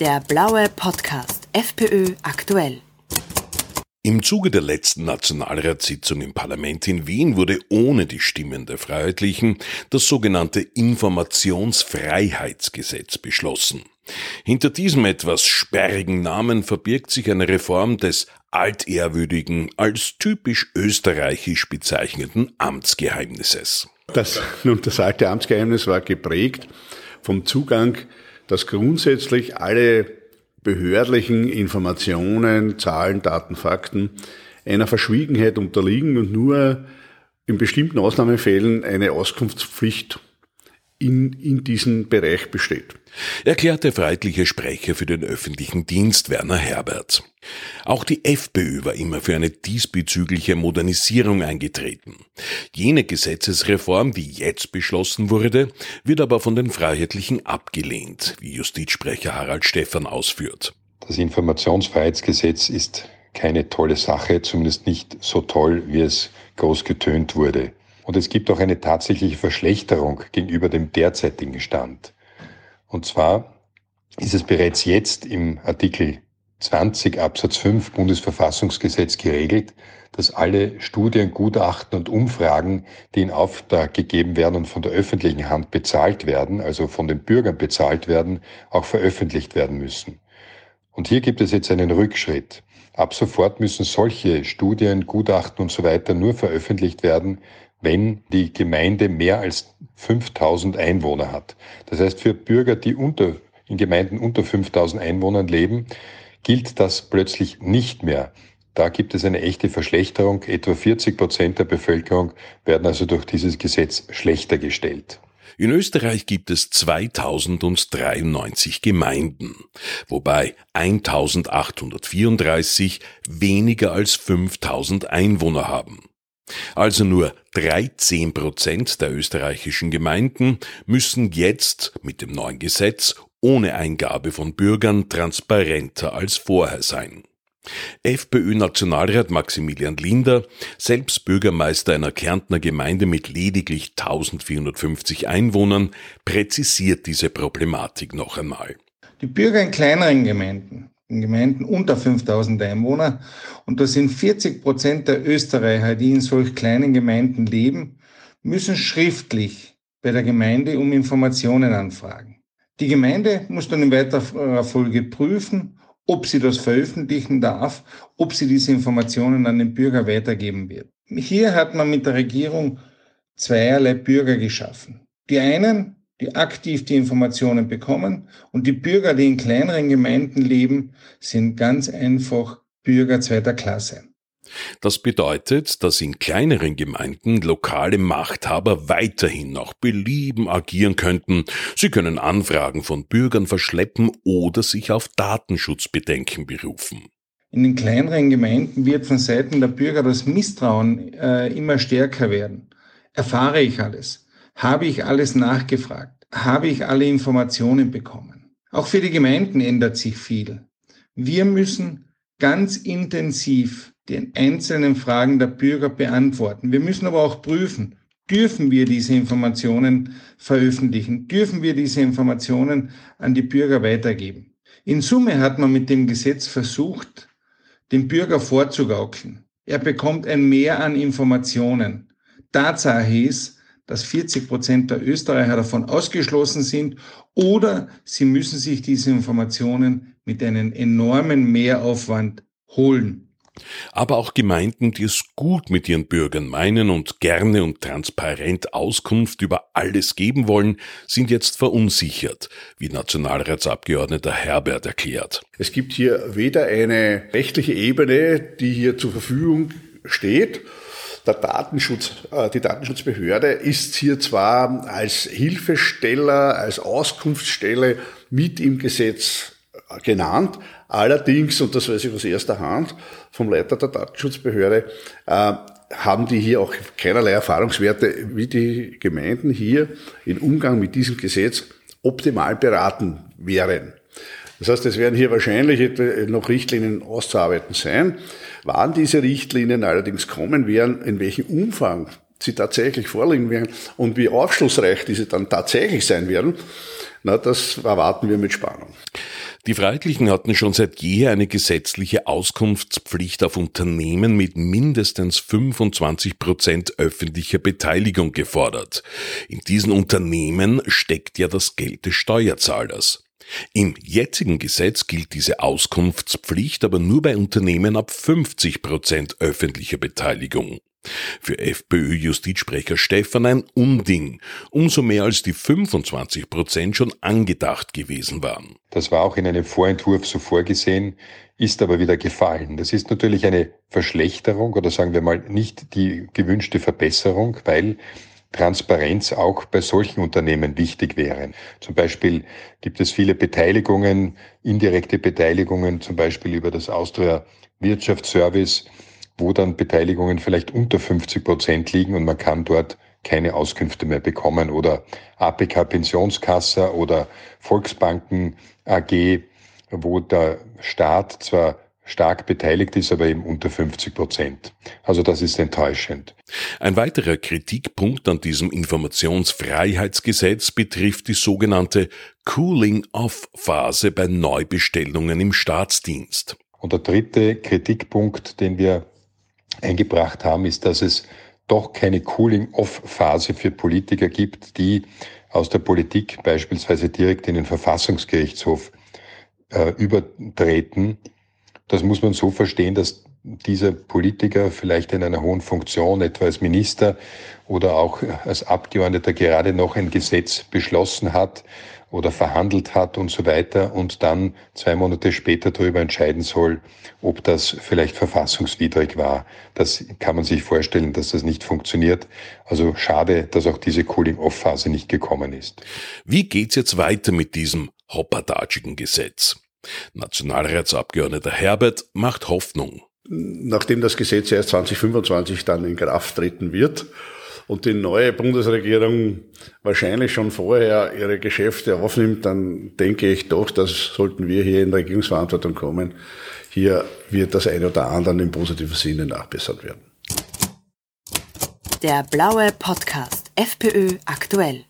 Der blaue Podcast FPÖ aktuell. Im Zuge der letzten Nationalratssitzung im Parlament in Wien wurde ohne die Stimmen der Freiheitlichen das sogenannte Informationsfreiheitsgesetz beschlossen. Hinter diesem etwas sperrigen Namen verbirgt sich eine Reform des altehrwürdigen, als typisch österreichisch bezeichneten Amtsgeheimnisses. Das, nun, das alte Amtsgeheimnis war geprägt vom Zugang, dass grundsätzlich alle behördlichen Informationen, Zahlen, Daten, Fakten einer Verschwiegenheit unterliegen und nur in bestimmten Ausnahmefällen eine Auskunftspflicht in, in diesem Bereich besteht. Erklärt der freiheitliche Sprecher für den öffentlichen Dienst Werner Herbert. Auch die FPÖ war immer für eine diesbezügliche Modernisierung eingetreten. Jene Gesetzesreform, die jetzt beschlossen wurde, wird aber von den Freiheitlichen abgelehnt, wie Justizsprecher Harald Stephan ausführt. Das Informationsfreiheitsgesetz ist keine tolle Sache, zumindest nicht so toll, wie es groß getönt wurde. Und es gibt auch eine tatsächliche Verschlechterung gegenüber dem derzeitigen Stand. Und zwar ist es bereits jetzt im Artikel 20 Absatz 5 Bundesverfassungsgesetz geregelt, dass alle Studien, Gutachten und Umfragen, die in Auftrag gegeben werden und von der öffentlichen Hand bezahlt werden, also von den Bürgern bezahlt werden, auch veröffentlicht werden müssen. Und hier gibt es jetzt einen Rückschritt. Ab sofort müssen solche Studien, Gutachten und so weiter nur veröffentlicht werden, wenn die Gemeinde mehr als 5000 Einwohner hat. Das heißt, für Bürger, die unter, in Gemeinden unter 5000 Einwohnern leben, gilt das plötzlich nicht mehr. Da gibt es eine echte Verschlechterung. Etwa 40 Prozent der Bevölkerung werden also durch dieses Gesetz schlechter gestellt. In Österreich gibt es 2093 Gemeinden, wobei 1834 weniger als 5000 Einwohner haben. Also nur 13 Prozent der österreichischen Gemeinden müssen jetzt mit dem neuen Gesetz ohne Eingabe von Bürgern transparenter als vorher sein. FPÖ-Nationalrat Maximilian Linder, selbst Bürgermeister einer Kärntner Gemeinde mit lediglich 1450 Einwohnern, präzisiert diese Problematik noch einmal. Die Bürger in kleineren Gemeinden in Gemeinden unter 5000 Einwohner. Und das sind 40 Prozent der Österreicher, die in solch kleinen Gemeinden leben, müssen schriftlich bei der Gemeinde um Informationen anfragen. Die Gemeinde muss dann in weiterer Folge prüfen, ob sie das veröffentlichen darf, ob sie diese Informationen an den Bürger weitergeben wird. Hier hat man mit der Regierung zweierlei Bürger geschaffen. Die einen die aktiv die Informationen bekommen. Und die Bürger, die in kleineren Gemeinden leben, sind ganz einfach Bürger zweiter Klasse. Das bedeutet, dass in kleineren Gemeinden lokale Machthaber weiterhin nach Belieben agieren könnten. Sie können Anfragen von Bürgern verschleppen oder sich auf Datenschutzbedenken berufen. In den kleineren Gemeinden wird von Seiten der Bürger das Misstrauen äh, immer stärker werden. Erfahre ich alles? Habe ich alles nachgefragt? Habe ich alle Informationen bekommen? Auch für die Gemeinden ändert sich viel. Wir müssen ganz intensiv den einzelnen Fragen der Bürger beantworten. Wir müssen aber auch prüfen, dürfen wir diese Informationen veröffentlichen? Dürfen wir diese Informationen an die Bürger weitergeben? In Summe hat man mit dem Gesetz versucht, dem Bürger vorzugaukeln. Er bekommt ein Mehr an Informationen. Tatsache ist, dass 40 Prozent der Österreicher davon ausgeschlossen sind oder sie müssen sich diese Informationen mit einem enormen Mehraufwand holen. Aber auch Gemeinden, die es gut mit ihren Bürgern meinen und gerne und transparent Auskunft über alles geben wollen, sind jetzt verunsichert, wie Nationalratsabgeordneter Herbert erklärt. Es gibt hier weder eine rechtliche Ebene, die hier zur Verfügung steht, der Datenschutz, äh, die Datenschutzbehörde ist hier zwar als Hilfesteller, als Auskunftsstelle mit im Gesetz genannt, allerdings, und das weiß ich aus erster Hand vom Leiter der Datenschutzbehörde, äh, haben die hier auch keinerlei Erfahrungswerte, wie die Gemeinden hier im Umgang mit diesem Gesetz optimal beraten wären. Das heißt, es werden hier wahrscheinlich noch Richtlinien auszuarbeiten sein. Wann diese Richtlinien allerdings kommen werden, in welchem Umfang sie tatsächlich vorliegen werden und wie aufschlussreich diese dann tatsächlich sein werden, na, das erwarten wir mit Spannung. Die Freiheitlichen hatten schon seit jeher eine gesetzliche Auskunftspflicht auf Unternehmen mit mindestens 25 Prozent öffentlicher Beteiligung gefordert. In diesen Unternehmen steckt ja das Geld des Steuerzahlers. Im jetzigen Gesetz gilt diese Auskunftspflicht aber nur bei Unternehmen ab 50 Prozent öffentlicher Beteiligung. Für FPÖ-Justizsprecher Stefan ein Unding, umso mehr als die 25 Prozent schon angedacht gewesen waren. Das war auch in einem Vorentwurf so vorgesehen, ist aber wieder gefallen. Das ist natürlich eine Verschlechterung oder sagen wir mal nicht die gewünschte Verbesserung, weil Transparenz auch bei solchen Unternehmen wichtig wäre. Zum Beispiel gibt es viele Beteiligungen, indirekte Beteiligungen, zum Beispiel über das Austria Wirtschaftsservice, wo dann Beteiligungen vielleicht unter 50 Prozent liegen und man kann dort keine Auskünfte mehr bekommen oder APK Pensionskasse oder Volksbanken AG, wo der Staat zwar stark beteiligt ist, aber eben unter 50 Prozent. Also das ist enttäuschend. Ein weiterer Kritikpunkt an diesem Informationsfreiheitsgesetz betrifft die sogenannte Cooling-off-Phase bei Neubestellungen im Staatsdienst. Und der dritte Kritikpunkt, den wir eingebracht haben, ist, dass es doch keine Cooling-off-Phase für Politiker gibt, die aus der Politik beispielsweise direkt in den Verfassungsgerichtshof äh, übertreten. Das muss man so verstehen, dass dieser Politiker vielleicht in einer hohen Funktion, etwa als Minister oder auch als Abgeordneter gerade noch ein Gesetz beschlossen hat oder verhandelt hat und so weiter und dann zwei Monate später darüber entscheiden soll, ob das vielleicht verfassungswidrig war. Das kann man sich vorstellen, dass das nicht funktioniert. Also schade, dass auch diese Cooling-Off-Phase nicht gekommen ist. Wie geht's jetzt weiter mit diesem hoppadatschigen Gesetz? Nationalratsabgeordneter Herbert macht Hoffnung. Nachdem das Gesetz erst 2025 dann in Kraft treten wird, und die neue Bundesregierung wahrscheinlich schon vorher ihre Geschäfte aufnimmt, dann denke ich doch, dass sollten wir hier in Regierungsverantwortung kommen, hier wird das eine oder andere im positiven Sinne nachbessert werden. Der blaue Podcast FPÖ aktuell.